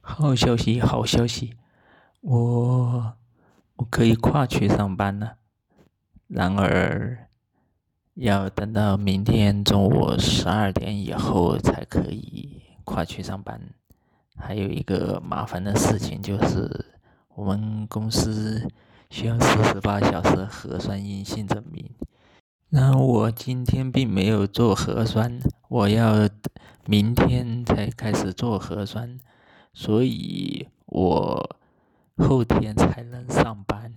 好消息，好消息！我我可以跨区上班了。然而，要等到明天中午十二点以后才可以跨区上班。还有一个麻烦的事情就是，我们公司需要四十八小时核酸阴性证明。然后我今天并没有做核酸，我要明天才开始做核酸。所以我后天才能上班。